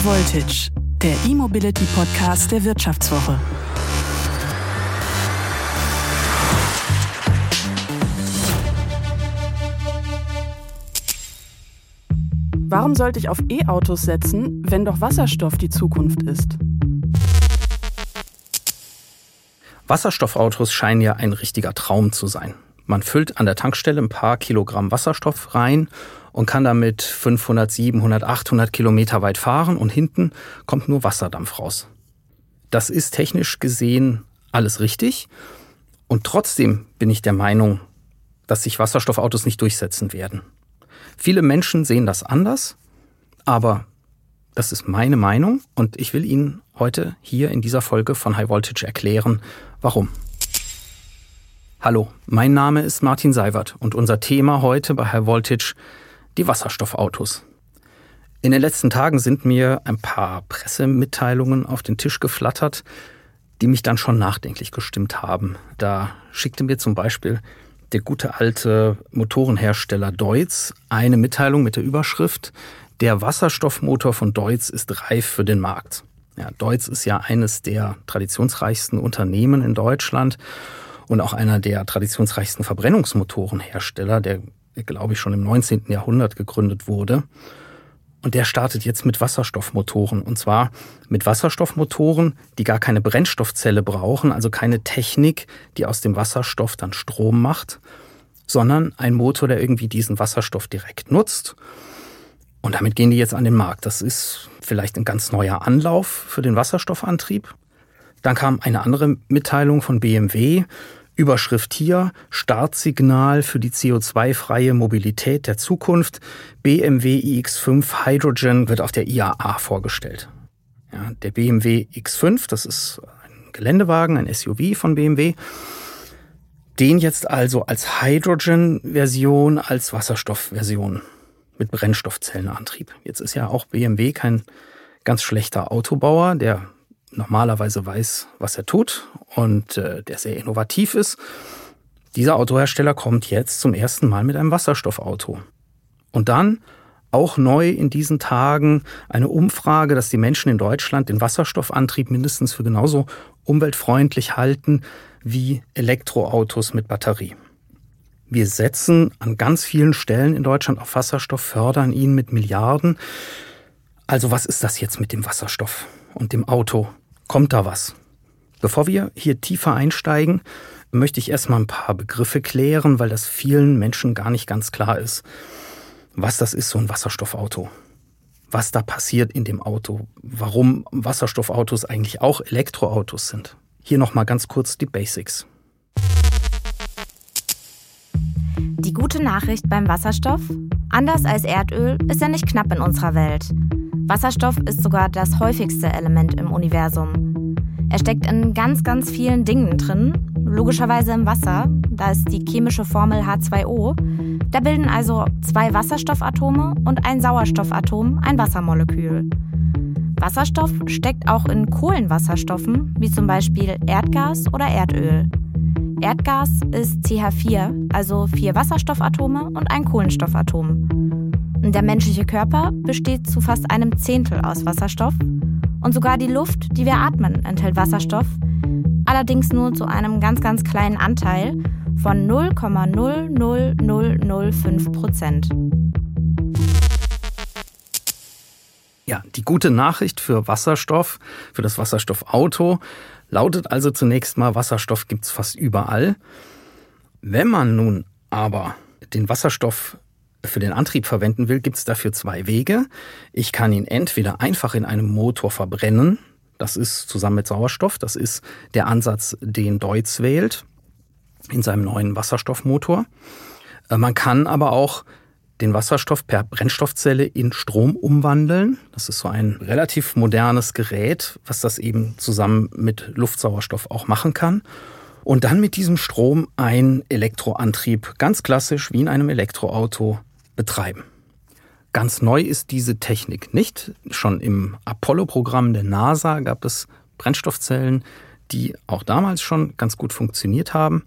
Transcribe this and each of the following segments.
High Voltage, der E-Mobility Podcast der Wirtschaftswoche. Warum sollte ich auf E-Autos setzen, wenn doch Wasserstoff die Zukunft ist? Wasserstoffautos scheinen ja ein richtiger Traum zu sein. Man füllt an der Tankstelle ein paar Kilogramm Wasserstoff rein und kann damit 500, 700, 800 Kilometer weit fahren und hinten kommt nur Wasserdampf raus. Das ist technisch gesehen alles richtig und trotzdem bin ich der Meinung, dass sich Wasserstoffautos nicht durchsetzen werden. Viele Menschen sehen das anders, aber das ist meine Meinung und ich will Ihnen heute hier in dieser Folge von High Voltage erklären, warum. Hallo, mein Name ist Martin Seiwert und unser Thema heute bei High Voltage die Wasserstoffautos. In den letzten Tagen sind mir ein paar Pressemitteilungen auf den Tisch geflattert, die mich dann schon nachdenklich gestimmt haben. Da schickte mir zum Beispiel der gute alte Motorenhersteller Deutz eine Mitteilung mit der Überschrift Der Wasserstoffmotor von Deutz ist reif für den Markt. Ja, Deutz ist ja eines der traditionsreichsten Unternehmen in Deutschland und auch einer der traditionsreichsten Verbrennungsmotorenhersteller, der, glaube ich, schon im 19. Jahrhundert gegründet wurde. Und der startet jetzt mit Wasserstoffmotoren. Und zwar mit Wasserstoffmotoren, die gar keine Brennstoffzelle brauchen, also keine Technik, die aus dem Wasserstoff dann Strom macht, sondern ein Motor, der irgendwie diesen Wasserstoff direkt nutzt. Und damit gehen die jetzt an den Markt. Das ist vielleicht ein ganz neuer Anlauf für den Wasserstoffantrieb. Dann kam eine andere Mitteilung von BMW, Überschrift hier, Startsignal für die CO2-freie Mobilität der Zukunft. BMW iX5 Hydrogen wird auf der IAA vorgestellt. Ja, der BMW X5, das ist ein Geländewagen, ein SUV von BMW. Den jetzt also als Hydrogen-Version, als Wasserstoff-Version mit Brennstoffzellenantrieb. Jetzt ist ja auch BMW kein ganz schlechter Autobauer, der normalerweise weiß, was er tut und äh, der sehr innovativ ist. Dieser Autohersteller kommt jetzt zum ersten Mal mit einem Wasserstoffauto. Und dann auch neu in diesen Tagen eine Umfrage, dass die Menschen in Deutschland den Wasserstoffantrieb mindestens für genauso umweltfreundlich halten wie Elektroautos mit Batterie. Wir setzen an ganz vielen Stellen in Deutschland auf Wasserstoff, fördern ihn mit Milliarden. Also was ist das jetzt mit dem Wasserstoff und dem Auto? Kommt da was? Bevor wir hier tiefer einsteigen, möchte ich erstmal ein paar Begriffe klären, weil das vielen Menschen gar nicht ganz klar ist, was das ist, so ein Wasserstoffauto. Was da passiert in dem Auto. Warum Wasserstoffautos eigentlich auch Elektroautos sind. Hier nochmal ganz kurz die Basics. Die gute Nachricht beim Wasserstoff? Anders als Erdöl ist er nicht knapp in unserer Welt. Wasserstoff ist sogar das häufigste Element im Universum. Er steckt in ganz, ganz vielen Dingen drin, logischerweise im Wasser, da ist die chemische Formel H2O. Da bilden also zwei Wasserstoffatome und ein Sauerstoffatom ein Wassermolekül. Wasserstoff steckt auch in Kohlenwasserstoffen, wie zum Beispiel Erdgas oder Erdöl. Erdgas ist CH4, also vier Wasserstoffatome und ein Kohlenstoffatom. Der menschliche Körper besteht zu fast einem Zehntel aus Wasserstoff und sogar die Luft, die wir atmen, enthält Wasserstoff, allerdings nur zu einem ganz, ganz kleinen Anteil von 0,00005 Prozent. Ja, die gute Nachricht für Wasserstoff, für das Wasserstoffauto, lautet also zunächst mal, Wasserstoff gibt es fast überall. Wenn man nun aber den Wasserstoff für den Antrieb verwenden will, gibt es dafür zwei Wege. Ich kann ihn entweder einfach in einem Motor verbrennen, das ist zusammen mit Sauerstoff, das ist der Ansatz, den Deutz wählt in seinem neuen Wasserstoffmotor. Äh, man kann aber auch den Wasserstoff per Brennstoffzelle in Strom umwandeln. Das ist so ein relativ modernes Gerät, was das eben zusammen mit Luftsauerstoff auch machen kann. Und dann mit diesem Strom ein Elektroantrieb, ganz klassisch wie in einem Elektroauto, betreiben. Ganz neu ist diese Technik nicht. Schon im Apollo-Programm der NASA gab es Brennstoffzellen, die auch damals schon ganz gut funktioniert haben.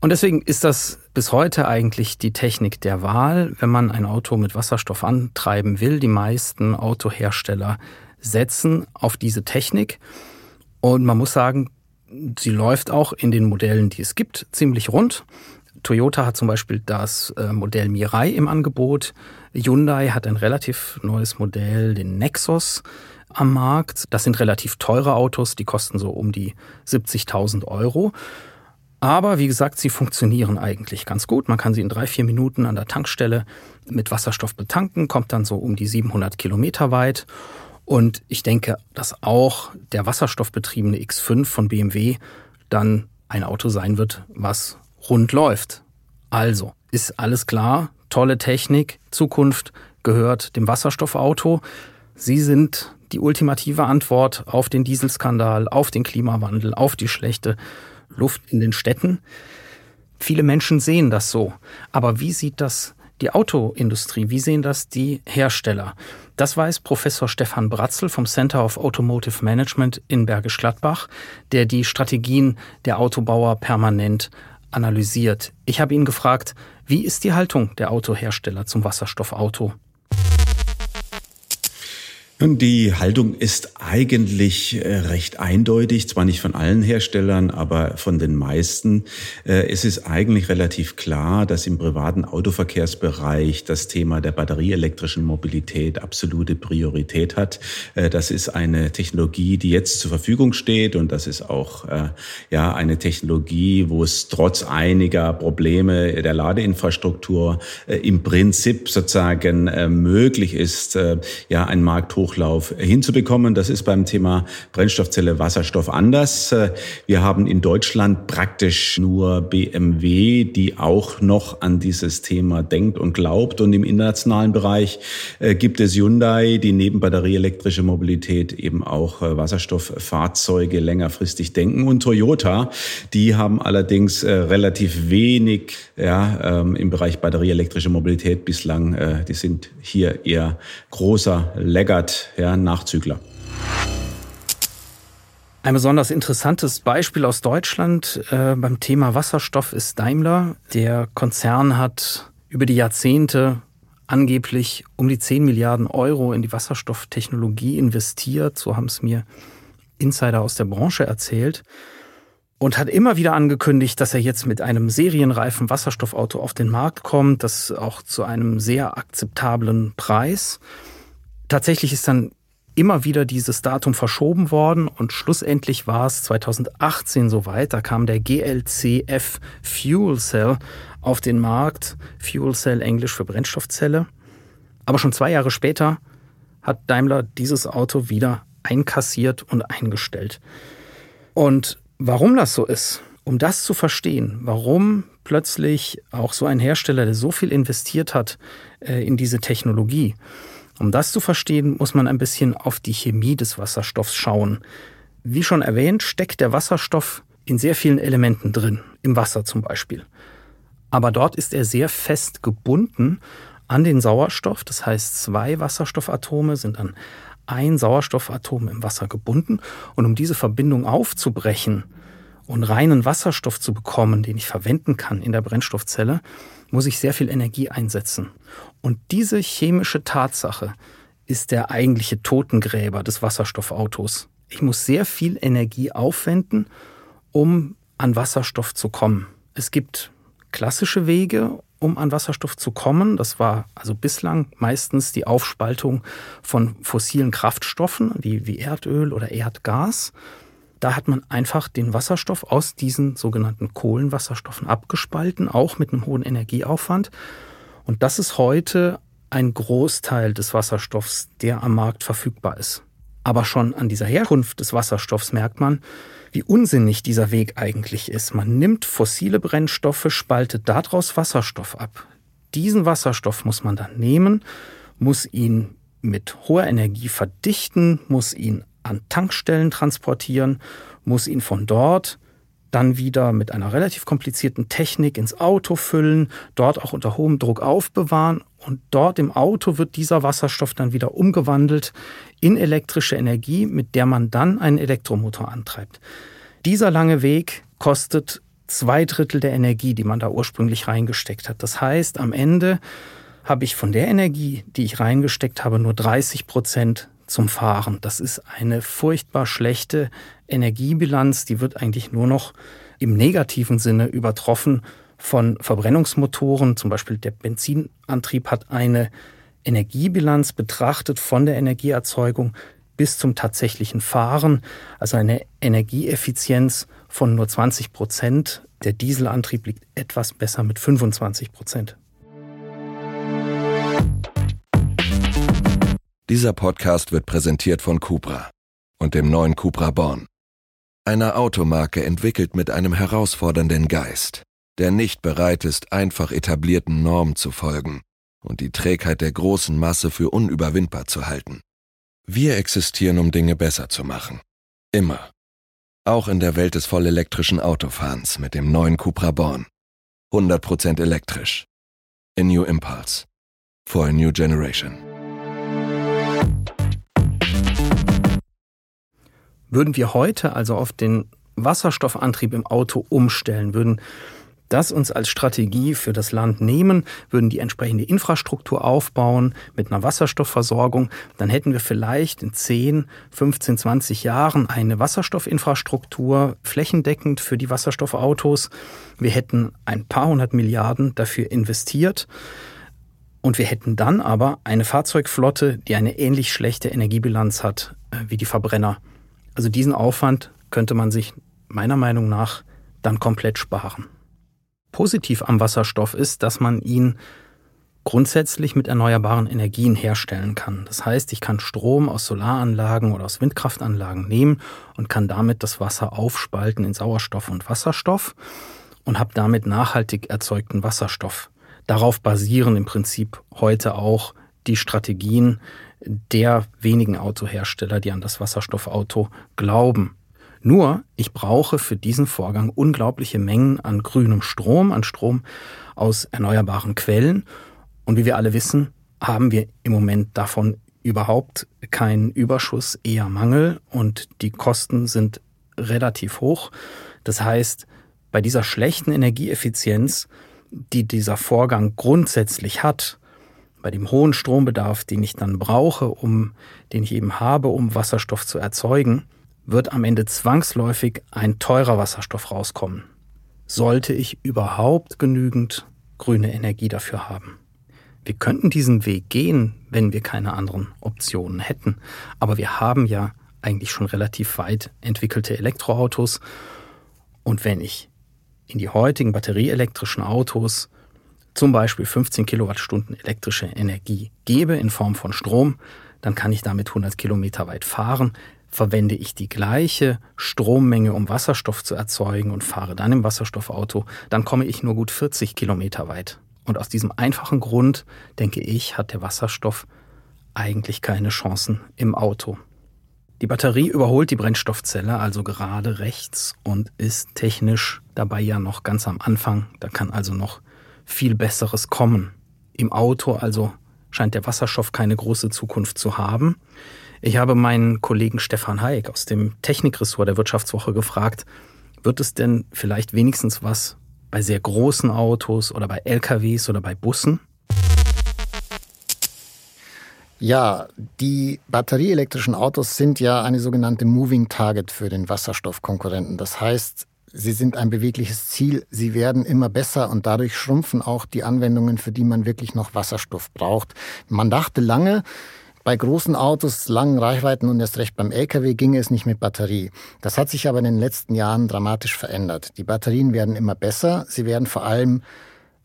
Und deswegen ist das bis heute eigentlich die Technik der Wahl, wenn man ein Auto mit Wasserstoff antreiben will. Die meisten Autohersteller setzen auf diese Technik. Und man muss sagen, sie läuft auch in den Modellen, die es gibt, ziemlich rund. Toyota hat zum Beispiel das äh, Modell Mirai im Angebot. Hyundai hat ein relativ neues Modell, den Nexus am Markt. Das sind relativ teure Autos, die kosten so um die 70.000 Euro. Aber wie gesagt, sie funktionieren eigentlich ganz gut. Man kann sie in drei, vier Minuten an der Tankstelle mit Wasserstoff betanken, kommt dann so um die 700 Kilometer weit. Und ich denke, dass auch der wasserstoffbetriebene X5 von BMW dann ein Auto sein wird, was rund läuft. Also ist alles klar, tolle Technik, Zukunft gehört dem Wasserstoffauto. Sie sind die ultimative Antwort auf den Dieselskandal, auf den Klimawandel, auf die schlechte Luft in den Städten. Viele Menschen sehen das so. Aber wie sieht das die Autoindustrie? Wie sehen das die Hersteller? Das weiß Professor Stefan Bratzel vom Center of Automotive Management in Bergisch Gladbach, der die Strategien der Autobauer permanent analysiert. Ich habe ihn gefragt, wie ist die Haltung der Autohersteller zum Wasserstoffauto? Die Haltung ist eigentlich äh, recht eindeutig, zwar nicht von allen Herstellern, aber von den meisten. Äh, es ist eigentlich relativ klar, dass im privaten Autoverkehrsbereich das Thema der batterieelektrischen Mobilität absolute Priorität hat. Äh, das ist eine Technologie, die jetzt zur Verfügung steht und das ist auch ja eine Technologie, wo es trotz einiger Probleme der Ladeinfrastruktur im Prinzip sozusagen möglich ist, ja einen Markt hoch Hochlauf hinzubekommen. Das ist beim Thema Brennstoffzelle Wasserstoff anders. Wir haben in Deutschland praktisch nur BMW, die auch noch an dieses Thema denkt und glaubt. Und im internationalen Bereich äh, gibt es Hyundai, die neben batterieelektrische Mobilität eben auch äh, Wasserstofffahrzeuge längerfristig denken. Und Toyota, die haben allerdings äh, relativ wenig ja, ähm, im Bereich batterieelektrische Mobilität bislang. Die sind hier eher großer Laggard ja, Nachzügler. Ein besonders interessantes Beispiel aus Deutschland äh, beim Thema Wasserstoff ist Daimler. Der Konzern hat über die Jahrzehnte angeblich um die 10 Milliarden Euro in die Wasserstofftechnologie investiert. So haben es mir Insider aus der Branche erzählt. Und hat immer wieder angekündigt, dass er jetzt mit einem serienreifen Wasserstoffauto auf den Markt kommt, das auch zu einem sehr akzeptablen Preis. Tatsächlich ist dann immer wieder dieses Datum verschoben worden und schlussendlich war es 2018 soweit. Da kam der GLCF Fuel Cell auf den Markt. Fuel Cell Englisch für Brennstoffzelle. Aber schon zwei Jahre später hat Daimler dieses Auto wieder einkassiert und eingestellt. Und warum das so ist, um das zu verstehen, warum plötzlich auch so ein Hersteller, der so viel investiert hat äh, in diese Technologie, um das zu verstehen, muss man ein bisschen auf die Chemie des Wasserstoffs schauen. Wie schon erwähnt, steckt der Wasserstoff in sehr vielen Elementen drin, im Wasser zum Beispiel. Aber dort ist er sehr fest gebunden an den Sauerstoff. Das heißt, zwei Wasserstoffatome sind an ein Sauerstoffatom im Wasser gebunden. Und um diese Verbindung aufzubrechen und reinen Wasserstoff zu bekommen, den ich verwenden kann in der Brennstoffzelle, muss ich sehr viel Energie einsetzen. Und diese chemische Tatsache ist der eigentliche Totengräber des Wasserstoffautos. Ich muss sehr viel Energie aufwenden, um an Wasserstoff zu kommen. Es gibt klassische Wege, um an Wasserstoff zu kommen. Das war also bislang meistens die Aufspaltung von fossilen Kraftstoffen wie, wie Erdöl oder Erdgas. Da hat man einfach den Wasserstoff aus diesen sogenannten Kohlenwasserstoffen abgespalten, auch mit einem hohen Energieaufwand. Und das ist heute ein Großteil des Wasserstoffs, der am Markt verfügbar ist. Aber schon an dieser Herkunft des Wasserstoffs merkt man, wie unsinnig dieser Weg eigentlich ist. Man nimmt fossile Brennstoffe, spaltet daraus Wasserstoff ab. Diesen Wasserstoff muss man dann nehmen, muss ihn mit hoher Energie verdichten, muss ihn an Tankstellen transportieren, muss ihn von dort dann wieder mit einer relativ komplizierten Technik ins Auto füllen, dort auch unter hohem Druck aufbewahren und dort im Auto wird dieser Wasserstoff dann wieder umgewandelt in elektrische Energie, mit der man dann einen Elektromotor antreibt. Dieser lange Weg kostet zwei Drittel der Energie, die man da ursprünglich reingesteckt hat. Das heißt, am Ende habe ich von der Energie, die ich reingesteckt habe, nur 30 Prozent zum Fahren. Das ist eine furchtbar schlechte Energiebilanz. Die wird eigentlich nur noch im negativen Sinne übertroffen von Verbrennungsmotoren. Zum Beispiel der Benzinantrieb hat eine Energiebilanz betrachtet von der Energieerzeugung bis zum tatsächlichen Fahren, also eine Energieeffizienz von nur 20 Prozent. Der Dieselantrieb liegt etwas besser mit 25 Prozent. Dieser Podcast wird präsentiert von Cupra und dem neuen Cupra Born. Einer Automarke entwickelt mit einem herausfordernden Geist, der nicht bereit ist, einfach etablierten Normen zu folgen und die Trägheit der großen Masse für unüberwindbar zu halten. Wir existieren, um Dinge besser zu machen. Immer. Auch in der Welt des vollelektrischen Autofahrens mit dem neuen Cupra Born. 100% elektrisch. A New Impulse. For a New Generation. Würden wir heute also auf den Wasserstoffantrieb im Auto umstellen, würden das uns als Strategie für das Land nehmen, würden die entsprechende Infrastruktur aufbauen mit einer Wasserstoffversorgung, dann hätten wir vielleicht in 10, 15, 20 Jahren eine Wasserstoffinfrastruktur flächendeckend für die Wasserstoffautos. Wir hätten ein paar hundert Milliarden dafür investiert. Und wir hätten dann aber eine Fahrzeugflotte, die eine ähnlich schlechte Energiebilanz hat äh, wie die Verbrenner. Also diesen Aufwand könnte man sich meiner Meinung nach dann komplett sparen. Positiv am Wasserstoff ist, dass man ihn grundsätzlich mit erneuerbaren Energien herstellen kann. Das heißt, ich kann Strom aus Solaranlagen oder aus Windkraftanlagen nehmen und kann damit das Wasser aufspalten in Sauerstoff und Wasserstoff und habe damit nachhaltig erzeugten Wasserstoff. Darauf basieren im Prinzip heute auch die Strategien der wenigen Autohersteller, die an das Wasserstoffauto glauben. Nur, ich brauche für diesen Vorgang unglaubliche Mengen an grünem Strom, an Strom aus erneuerbaren Quellen. Und wie wir alle wissen, haben wir im Moment davon überhaupt keinen Überschuss, eher Mangel und die Kosten sind relativ hoch. Das heißt, bei dieser schlechten Energieeffizienz, die dieser Vorgang grundsätzlich hat, bei dem hohen Strombedarf, den ich dann brauche, um, den ich eben habe, um Wasserstoff zu erzeugen, wird am Ende zwangsläufig ein teurer Wasserstoff rauskommen. Sollte ich überhaupt genügend grüne Energie dafür haben? Wir könnten diesen Weg gehen, wenn wir keine anderen Optionen hätten. Aber wir haben ja eigentlich schon relativ weit entwickelte Elektroautos. Und wenn ich in die heutigen batterieelektrischen Autos zum Beispiel 15 Kilowattstunden elektrische Energie gebe in Form von Strom, dann kann ich damit 100 Kilometer weit fahren verwende ich die gleiche Strommenge, um Wasserstoff zu erzeugen und fahre dann im Wasserstoffauto, dann komme ich nur gut 40 Kilometer weit. Und aus diesem einfachen Grund, denke ich, hat der Wasserstoff eigentlich keine Chancen im Auto. Die Batterie überholt die Brennstoffzelle also gerade rechts und ist technisch dabei ja noch ganz am Anfang. Da kann also noch viel Besseres kommen. Im Auto also scheint der Wasserstoff keine große Zukunft zu haben. Ich habe meinen Kollegen Stefan Hayek aus dem Technikressort der Wirtschaftswoche gefragt, wird es denn vielleicht wenigstens was bei sehr großen Autos oder bei LKWs oder bei Bussen? Ja, die batterieelektrischen Autos sind ja eine sogenannte Moving Target für den Wasserstoffkonkurrenten. Das heißt, sie sind ein bewegliches Ziel, sie werden immer besser und dadurch schrumpfen auch die Anwendungen, für die man wirklich noch Wasserstoff braucht. Man dachte lange, bei großen Autos, langen Reichweiten und erst recht beim Lkw ginge es nicht mit Batterie. Das hat sich aber in den letzten Jahren dramatisch verändert. Die Batterien werden immer besser, sie werden vor allem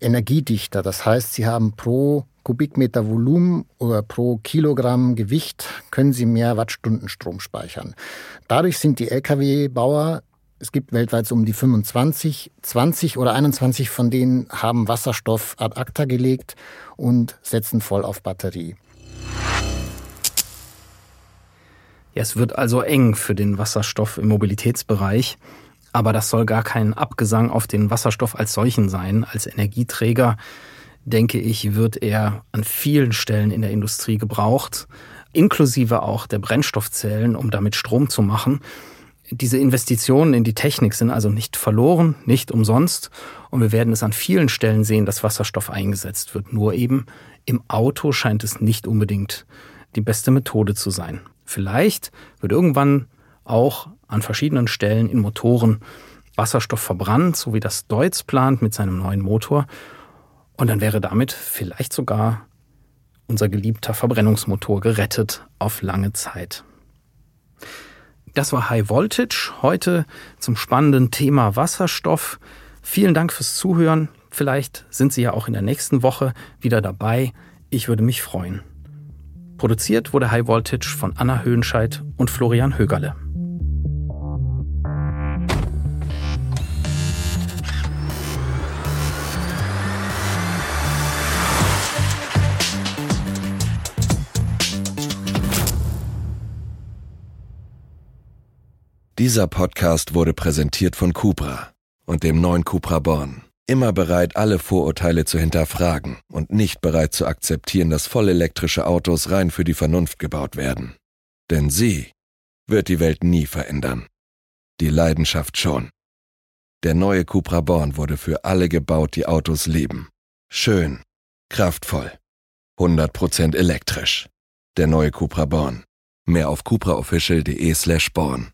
energiedichter. Das heißt, sie haben pro Kubikmeter Volumen oder pro Kilogramm Gewicht können sie mehr Wattstunden Strom speichern. Dadurch sind die Lkw-Bauer es gibt weltweit so um die 25, 20 oder 21 von denen haben Wasserstoff ad acta gelegt und setzen voll auf Batterie. Ja, es wird also eng für den Wasserstoff im Mobilitätsbereich. Aber das soll gar kein Abgesang auf den Wasserstoff als solchen sein. Als Energieträger, denke ich, wird er an vielen Stellen in der Industrie gebraucht, inklusive auch der Brennstoffzellen, um damit Strom zu machen. Diese Investitionen in die Technik sind also nicht verloren, nicht umsonst. Und wir werden es an vielen Stellen sehen, dass Wasserstoff eingesetzt wird. Nur eben im Auto scheint es nicht unbedingt die beste Methode zu sein. Vielleicht wird irgendwann auch an verschiedenen Stellen in Motoren Wasserstoff verbrannt, so wie das Deutz plant mit seinem neuen Motor. Und dann wäre damit vielleicht sogar unser geliebter Verbrennungsmotor gerettet auf lange Zeit. Das war High Voltage, heute zum spannenden Thema Wasserstoff. Vielen Dank fürs Zuhören. Vielleicht sind Sie ja auch in der nächsten Woche wieder dabei. Ich würde mich freuen. Produziert wurde High Voltage von Anna Höhenscheid und Florian Högerle. Dieser Podcast wurde präsentiert von Cupra und dem neuen Cupra Born. Immer bereit, alle Vorurteile zu hinterfragen und nicht bereit zu akzeptieren, dass vollelektrische Autos rein für die Vernunft gebaut werden. Denn sie wird die Welt nie verändern. Die Leidenschaft schon. Der neue Cupra Born wurde für alle gebaut, die Autos lieben. Schön, kraftvoll, 100% elektrisch. Der neue Cupra Born. Mehr auf cupraofficial.de slash born.